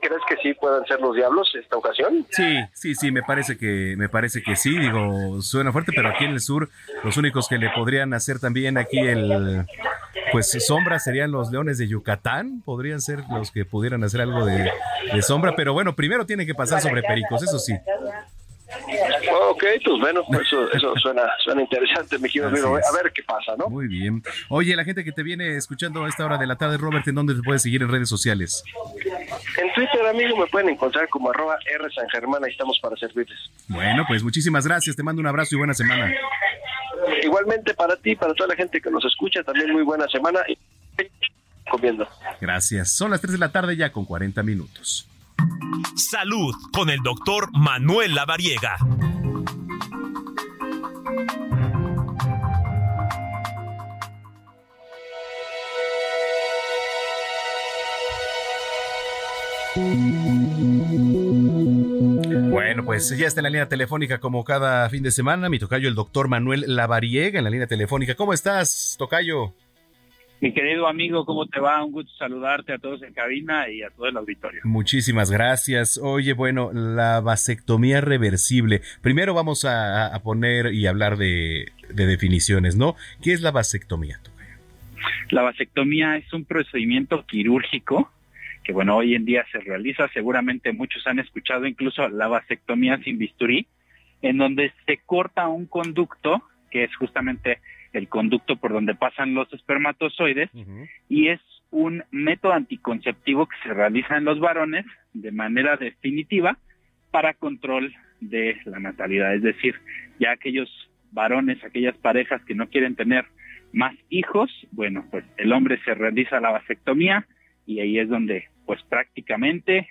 ¿crees que sí puedan ser los diablos esta ocasión? Sí, sí, sí, me parece que me parece que sí, digo, suena fuerte, pero aquí en el sur los únicos que le podrían hacer también aquí el pues sombra serían los leones de Yucatán, podrían ser los que pudieran hacer algo de, de sombra, pero bueno, primero tiene que pasar sobre Pericos, eso sí. Ok, pues bueno, eso, eso suena, suena interesante, mi A ver qué pasa, ¿no? Muy bien. Oye, la gente que te viene escuchando a esta hora de la tarde, Robert, ¿en dónde te puedes seguir en redes sociales? En Twitter, amigo, me pueden encontrar como arroba R San Germán, ahí estamos para servirles. Bueno, pues muchísimas gracias, te mando un abrazo y buena semana. Igualmente para ti, para toda la gente que nos escucha, también muy buena semana y comiendo. Gracias. Son las 3 de la tarde ya con 40 minutos. Salud con el doctor Manuel Lavariega. Bueno, pues ya está en la línea telefónica como cada fin de semana mi tocayo el doctor Manuel Lavariega en la línea telefónica. ¿Cómo estás, tocayo? Mi querido amigo, ¿cómo te va? Un gusto saludarte a todos en cabina y a todo el auditorio. Muchísimas gracias. Oye, bueno, la vasectomía reversible. Primero vamos a, poner y hablar de, definiciones, ¿no? ¿Qué es la vasectomía? La vasectomía es un procedimiento quirúrgico que, bueno, hoy en día se realiza. Seguramente muchos han escuchado incluso la vasectomía sin bisturí, en donde se corta un conducto que es justamente el conducto por donde pasan los espermatozoides y es un método anticonceptivo que se realiza en los varones de manera definitiva para control de la natalidad, es decir, ya aquellos varones, aquellas parejas que no quieren tener más hijos, bueno, pues el hombre se realiza la vasectomía y ahí es donde pues prácticamente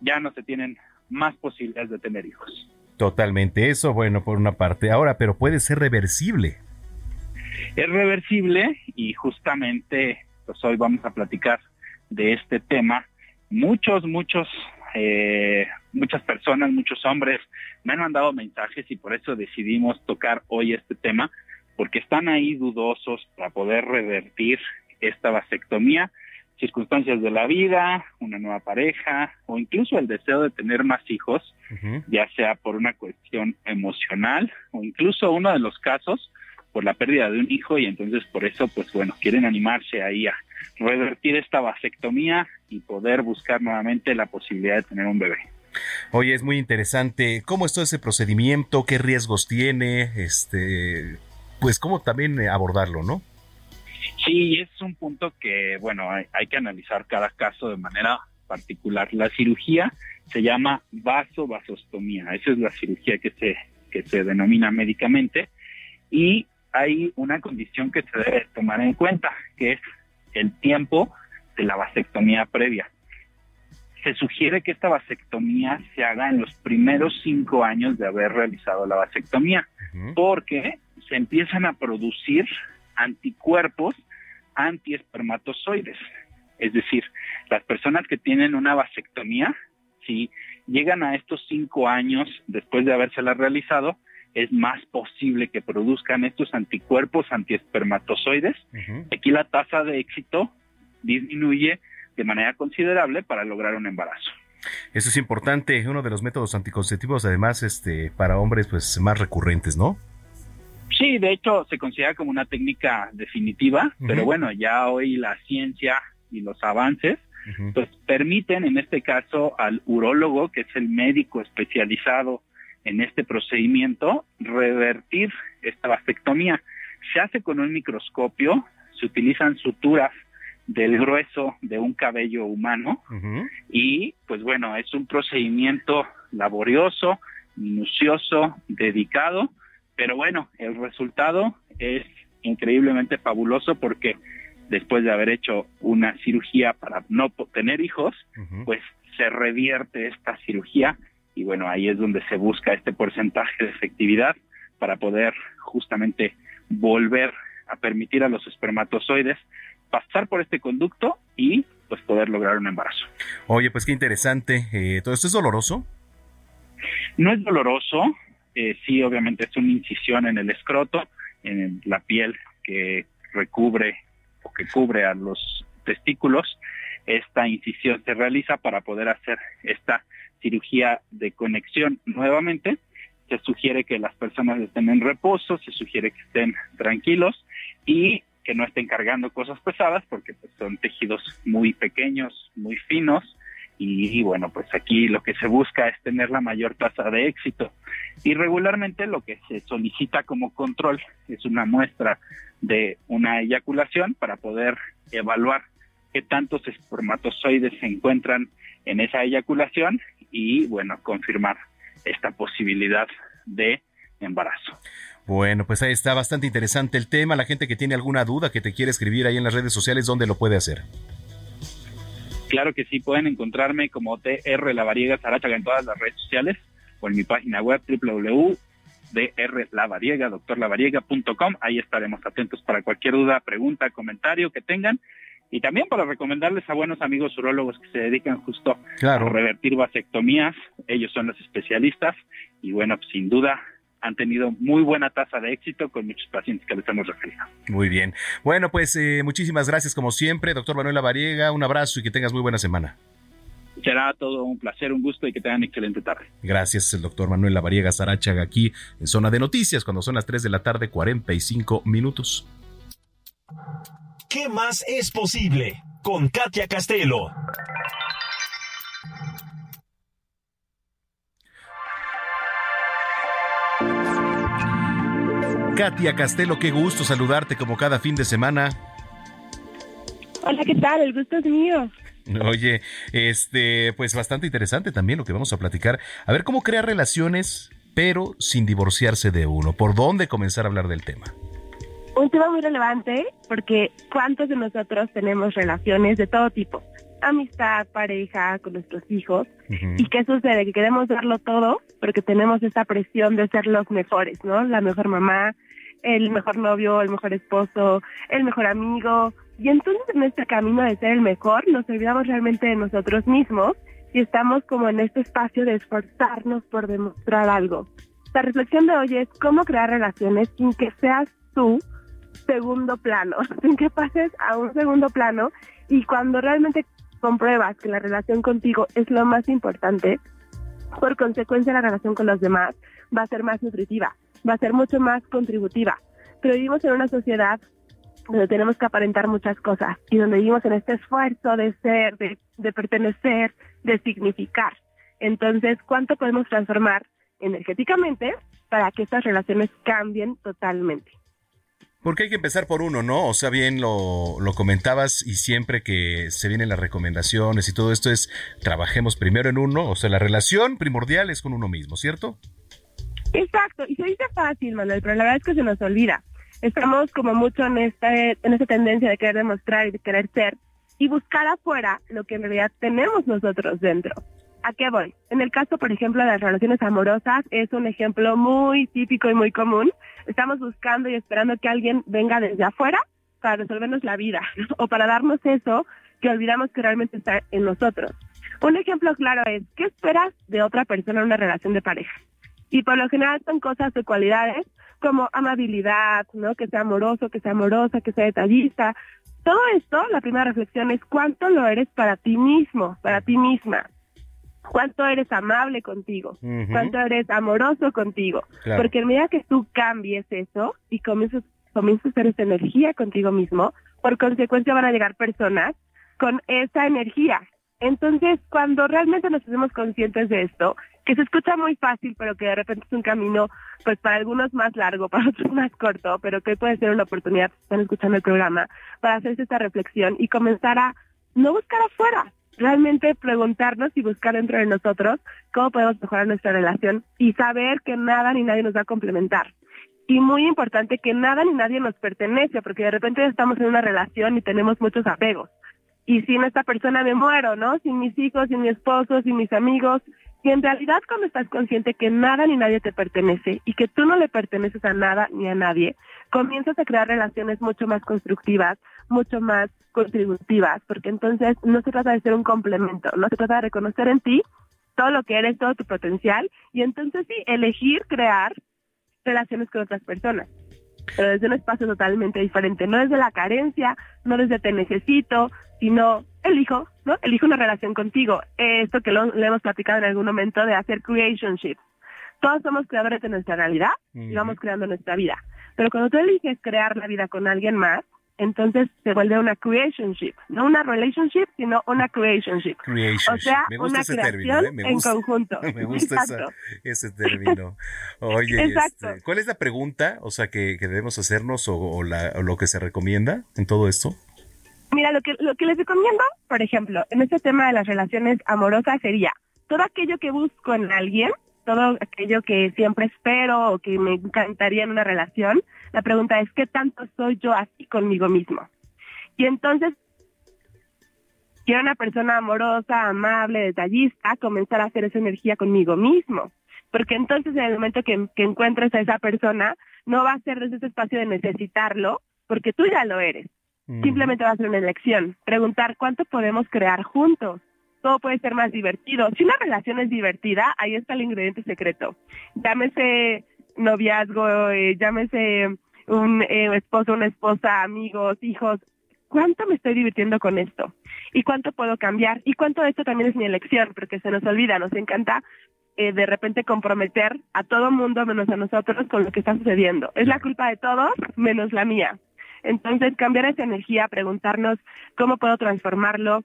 ya no se tienen más posibilidades de tener hijos. Totalmente, eso bueno por una parte. Ahora, pero puede ser reversible es reversible y justamente pues hoy vamos a platicar de este tema. Muchos, muchos, eh, muchas personas, muchos hombres me han mandado mensajes y por eso decidimos tocar hoy este tema, porque están ahí dudosos para poder revertir esta vasectomía, circunstancias de la vida, una nueva pareja o incluso el deseo de tener más hijos, ya sea por una cuestión emocional o incluso uno de los casos por la pérdida de un hijo y entonces por eso, pues bueno, quieren animarse ahí a revertir esta vasectomía y poder buscar nuevamente la posibilidad de tener un bebé. Oye, es muy interesante. ¿Cómo es todo ese procedimiento? ¿Qué riesgos tiene? Este, pues cómo también abordarlo, ¿no? Sí, es un punto que, bueno, hay, hay que analizar cada caso de manera particular. La cirugía se llama vasovasostomía. Esa es la cirugía que se, que se denomina médicamente. Y hay una condición que se debe tomar en cuenta, que es el tiempo de la vasectomía previa. Se sugiere que esta vasectomía se haga en los primeros cinco años de haber realizado la vasectomía, porque se empiezan a producir anticuerpos antiespermatozoides. Es decir, las personas que tienen una vasectomía, si llegan a estos cinco años después de habérsela realizado, es más posible que produzcan estos anticuerpos antiespermatozoides. Aquí la tasa de éxito disminuye de manera considerable para lograr un embarazo. Eso es importante, uno de los métodos anticonceptivos además este para hombres pues más recurrentes, ¿no? Sí, de hecho se considera como una técnica definitiva, pero bueno, ya hoy la ciencia y los avances pues permiten en este caso al urólogo, que es el médico especializado en este procedimiento revertir esta vasectomía. Se hace con un microscopio, se utilizan suturas del grueso de un cabello humano y pues bueno, es un procedimiento laborioso, minucioso, dedicado, pero bueno, el resultado es increíblemente fabuloso porque después de haber hecho una cirugía para no tener hijos, pues se revierte esta cirugía y bueno, ahí es donde se busca este porcentaje de efectividad para poder justamente volver a permitir a los espermatozoides pasar por este conducto y pues poder lograr un embarazo. Oye, pues qué interesante. Eh, ¿Todo esto es doloroso? No es doloroso. Eh, sí, obviamente es una incisión en el escroto, en la piel que recubre o que cubre a los testículos. Esta incisión se realiza para poder hacer esta cirugía de conexión nuevamente. Se sugiere que las personas estén en reposo, se sugiere que estén tranquilos y que no estén cargando cosas pesadas porque pues, son tejidos muy pequeños, muy finos y, bueno, pues aquí lo que se busca es tener la mayor tasa de éxito. Y regularmente lo que se solicita como control es una muestra de una eyaculación para poder evaluar qué tantos espermatozoides se encuentran en esa eyaculación y bueno, confirmar esta posibilidad de embarazo. Bueno, pues ahí está bastante interesante el tema. La gente que tiene alguna duda, que te quiere escribir ahí en las redes sociales, ¿dónde lo puede hacer? Claro que sí, pueden encontrarme como TR Lavariega Sarachaga en todas las redes sociales o en mi página web www.drlavariega, doctorlavariega.com. Ahí estaremos atentos para cualquier duda, pregunta, comentario que tengan y también para recomendarles a buenos amigos urólogos que se dedican justo a revertir vasectomías. Ellos son los especialistas y bueno, sin duda han tenido muy buena tasa de éxito con muchos pacientes que les hemos referido. Muy bien. Bueno, pues eh, muchísimas gracias como siempre, doctor Manuel Variega. Un abrazo y que tengas muy buena semana. Será todo un placer, un gusto y que tengan excelente tarde. Gracias, el doctor Manuel Lavariega Sarachaga aquí en Zona de Noticias, cuando son las 3 de la tarde, 45 minutos. ¿Qué más es posible? Con Katia Castelo. Katia Castelo, qué gusto saludarte como cada fin de semana. Hola, ¿qué tal? El gusto es mío. Oye, este, pues bastante interesante también lo que vamos a platicar. A ver cómo crear relaciones, pero sin divorciarse de uno. ¿Por dónde comenzar a hablar del tema? Un tema muy relevante porque ¿cuántos de nosotros tenemos relaciones de todo tipo? Amistad, pareja, con nuestros hijos. ¿Y qué sucede? Que queremos darlo todo porque tenemos esta presión de ser los mejores, ¿no? La mejor mamá, el mejor novio, el mejor esposo, el mejor amigo. Y entonces en este camino de ser el mejor nos olvidamos realmente de nosotros mismos y estamos como en este espacio de esforzarnos por demostrar algo. La reflexión de hoy es cómo crear relaciones sin que seas tú segundo plano, [laughs] sin que pases a un segundo plano y cuando realmente compruebas que la relación contigo es lo más importante, por consecuencia la relación con los demás va a ser más nutritiva, va a ser mucho más contributiva. Pero vivimos en una sociedad donde tenemos que aparentar muchas cosas y donde vivimos en este esfuerzo de ser, de, de pertenecer, de significar. Entonces, ¿cuánto podemos transformar energéticamente para que estas relaciones cambien totalmente? Porque hay que empezar por uno, ¿no? O sea, bien lo, lo, comentabas y siempre que se vienen las recomendaciones y todo esto es trabajemos primero en uno, o sea, la relación primordial es con uno mismo, ¿cierto? Exacto, y se dice fácil, Manuel, pero la verdad es que se nos olvida. Estamos como mucho en esta, en esta tendencia de querer demostrar y de querer ser y buscar afuera lo que en realidad tenemos nosotros dentro. ¿A qué voy? En el caso, por ejemplo, de las relaciones amorosas, es un ejemplo muy típico y muy común. Estamos buscando y esperando que alguien venga desde afuera para resolvernos la vida o para darnos eso que olvidamos que realmente está en nosotros. Un ejemplo claro es, ¿qué esperas de otra persona en una relación de pareja? Y por lo general son cosas de cualidades como amabilidad, ¿no? Que sea amoroso, que sea amorosa, que sea detallista. Todo esto, la primera reflexión es cuánto lo eres para ti mismo, para ti misma cuánto eres amable contigo, cuánto eres amoroso contigo. Porque en medida que tú cambies eso y comiences, comiences a hacer esa energía contigo mismo, por consecuencia van a llegar personas con esa energía. Entonces, cuando realmente nos hacemos conscientes de esto, que se escucha muy fácil, pero que de repente es un camino, pues para algunos más largo, [laughs] para otros más corto, pero que puede ser una oportunidad, están escuchando el programa, para hacerse esta reflexión y comenzar a no buscar afuera, realmente preguntarnos y buscar dentro de nosotros cómo podemos mejorar nuestra relación y saber que nada ni nadie nos va a complementar. Y muy importante que nada ni nadie nos pertenece, porque de repente estamos en una relación y tenemos muchos apegos. Y sin esta persona me muero, ¿no? Sin mis hijos, sin mi esposo, sin mis amigos, y en realidad cuando estás consciente que nada ni nadie te pertenece y que tú no le perteneces a nada ni a nadie, comienzas a crear relaciones mucho más constructivas, mucho más contributivas, porque entonces no se trata de ser un complemento, no se trata de reconocer en ti todo lo que eres, todo tu potencial, y entonces sí, elegir crear relaciones con otras personas pero desde un espacio totalmente diferente, no desde la carencia, no desde te necesito, sino elijo, ¿no? Elijo una relación contigo. Esto que lo, hemos platicado en algún momento de hacer creationship. Todos somos creadores de nuestra realidad y vamos creando nuestra vida. Pero cuando tú eliges crear la vida con alguien más, entonces se vuelve una creationship, no una relationship, sino una creationship. O sea, una creación ¿eh? en conjunto. [laughs] Me gusta ese término. Oye, este, ¿cuál es la pregunta, o sea, que, debemos hacernos o, lo que se recomienda en todo esto? Mira, lo que, lo que les recomiendo, por ejemplo, en este tema de las relaciones amorosas sería todo aquello que busco en alguien, todo aquello que siempre espero o que me encantaría en una relación, la pregunta es, ¿qué tanto soy yo así conmigo mismo? Y entonces, quiero una persona amorosa, amable, detallista, comenzar a hacer esa energía conmigo mismo. Porque entonces en el momento que, que encuentres a esa persona, no va a ser desde ese espacio de necesitarlo, porque tú ya lo eres. Simplemente va a ser una elección. Preguntar cuánto podemos crear juntos todo puede ser más divertido. Si una relación es divertida, ahí está el ingrediente secreto. Llámese noviazgo, eh, llámese un eh, esposo, una esposa, amigos, hijos. ¿Cuánto me estoy divirtiendo con esto? ¿Y cuánto puedo cambiar? ¿Y cuánto de esto también es mi elección? Porque se nos olvida, nos encanta eh, de repente comprometer a todo mundo menos a nosotros con lo que está sucediendo. Es la culpa de todos menos la mía. Entonces, cambiar esa energía, preguntarnos cómo puedo transformarlo,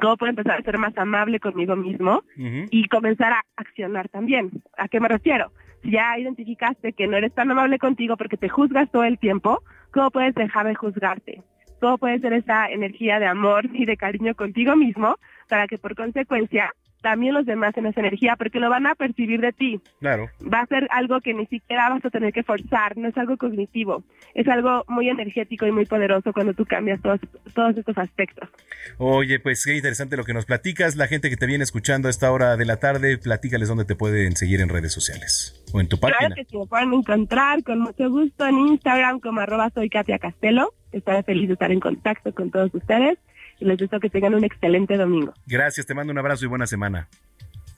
cómo puedo empezar a ser más amable conmigo mismo y comenzar a accionar también. ¿A qué me refiero? Si ya identificaste que no eres tan amable contigo porque te juzgas todo el tiempo, ¿cómo puedes dejar de juzgarte? ¿Cómo puede ser esa energía de amor y de cariño contigo mismo para que por consecuencia también los demás en esa energía porque lo van a percibir de ti. Claro. Va a ser algo que ni siquiera vas a tener que forzar, no es algo cognitivo, es algo muy energético y muy poderoso cuando tú cambias todos, todos estos aspectos. Oye, pues qué interesante lo que nos platicas. La gente que te viene escuchando a esta hora de la tarde, platícales dónde te pueden seguir en redes sociales o en tu página. Claro que sí, me pueden encontrar con mucho gusto en Instagram como arroba soy Katia Castelo. Estaré feliz de estar en contacto con todos ustedes y les deseo que tengan un excelente domingo. Gracias, te mando un abrazo y buena semana.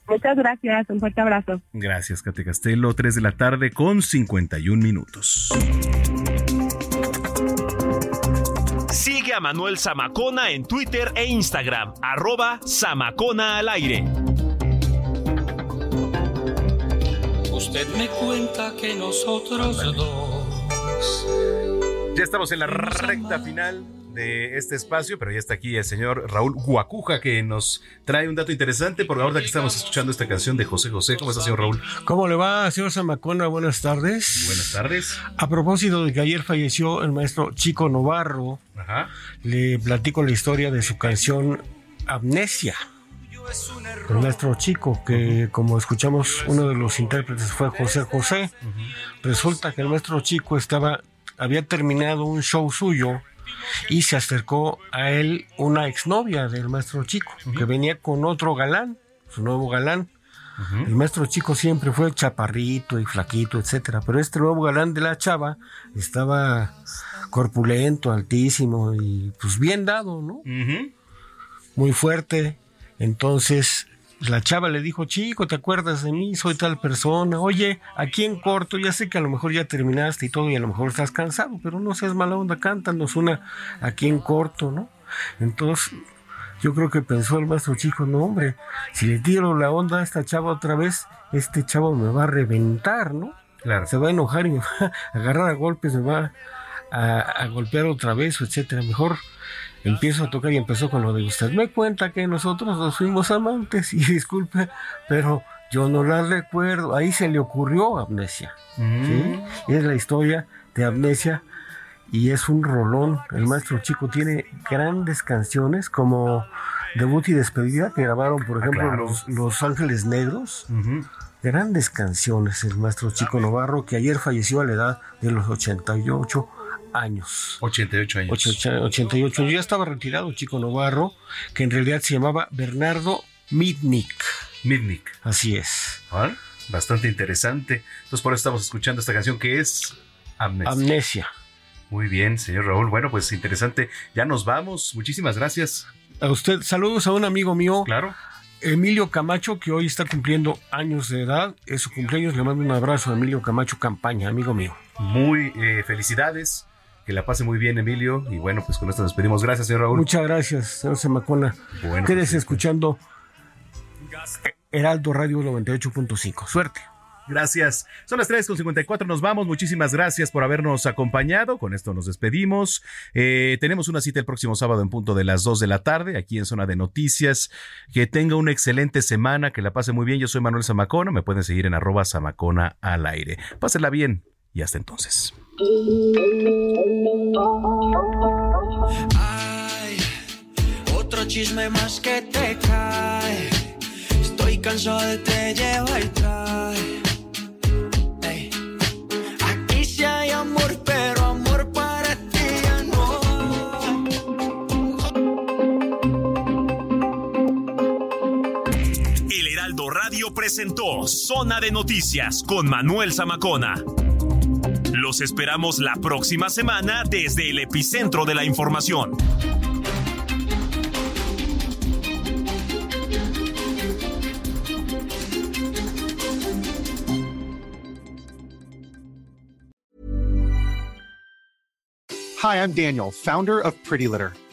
Muchas gracias, un fuerte abrazo. Gracias, Kate Castelo, 3 de la tarde con 51 minutos. Sigue a Manuel Zamacona en Twitter e Instagram, arroba Zamacona al aire. Usted me cuenta que nosotros dos. Ya estamos en la recta final de este espacio, pero ya está aquí el señor Raúl Guacuja que nos trae un dato interesante por ahora que estamos escuchando esta canción de José José. ¿Cómo está, señor Raúl? ¿Cómo le va, señor Zamacona? Buenas tardes. Buenas tardes. A propósito de que ayer falleció el maestro Chico Novarro, le platico la historia de su canción Amnesia. El maestro Chico, que como escuchamos, uno de los intérpretes fue José José. Resulta que el maestro Chico estaba, había terminado un show suyo y se acercó a él una exnovia del maestro Chico, que venía con otro galán, su nuevo galán. El maestro Chico siempre fue chaparrito y flaquito, etcétera, pero este nuevo galán de la chava estaba corpulento, altísimo y pues bien dado, ¿no? Muy fuerte. Entonces la chava le dijo, chico, ¿te acuerdas de mí? Soy tal persona. Oye, aquí en corto, ya sé que a lo mejor ya terminaste y todo, y a lo mejor estás cansado, pero no seas mala onda, cántanos una aquí en corto, ¿no? Entonces, yo creo que pensó el maestro chico, no, hombre, si le tiro la onda a esta chava otra vez, este chavo me va a reventar, ¿no? Claro. Se va a enojar y me [laughs] va a agarrar a golpes, me va a, a golpear otra vez, etcétera. Mejor empiezo a tocar y empezó con lo de usted. Me cuenta que nosotros nos fuimos amantes [laughs] y disculpe, pero Yo no la recuerdo. Ahí se le ocurrió Amnesia. Mm. ¿sí? Es la historia de Amnesia y es un rolón. El maestro Chico tiene grandes canciones como Debut y Despedida que grabaron, por ejemplo, Ah, claro. los, Los Ángeles Negros. Grandes canciones, el maestro Chico Novarro, que ayer falleció a la edad de los 88 años. 88 años. 88 88 años. Ya estaba retirado Chico Novarro, que en realidad se llamaba Bernardo Mitnick. Mitnick. Así es. Ah, Bastante interesante. Entonces por eso estamos escuchando esta canción que es Amnesia. Amnesia. Muy bien, señor Raúl. Bueno, pues interesante. Ya nos vamos. Muchísimas gracias. A usted, saludos a un amigo mío. Claro. Emilio Camacho, que hoy está cumpliendo años de edad. Es su cumpleaños. Le mando un abrazo a Emilio Camacho Campaña, amigo mío. Muy eh, felicidades. Que la pase muy bien, Emilio. Y bueno, pues con esto nos despedimos. Gracias, señor Raúl. Muchas gracias, señor Semacona. Bueno, Quédese pues, escuchando Heraldo Radio 98.5. Suerte. Gracias. Son las 3.54, nos vamos. Muchísimas gracias por habernos acompañado. Con esto nos despedimos. Eh, tenemos una cita el próximo sábado en punto de las 2 de la tarde, aquí en Zona de Noticias. Que tenga una excelente semana, que la pase muy bien. Yo soy Manuel Zamacona. Me pueden seguir en arroba Zamacona al aire. Pásenla bien y hasta entonces. Otro chisme más que te cae. Estoy cansado de te lleva y trae. Aquí sí hay amor, pero amor para ti ya no. El Heraldo Radio presentó Zona de Noticias con Manuel Zamacona. Los esperamos la próxima semana desde el epicentro de la información. Hi, I'm Daniel, founder of Pretty Litter.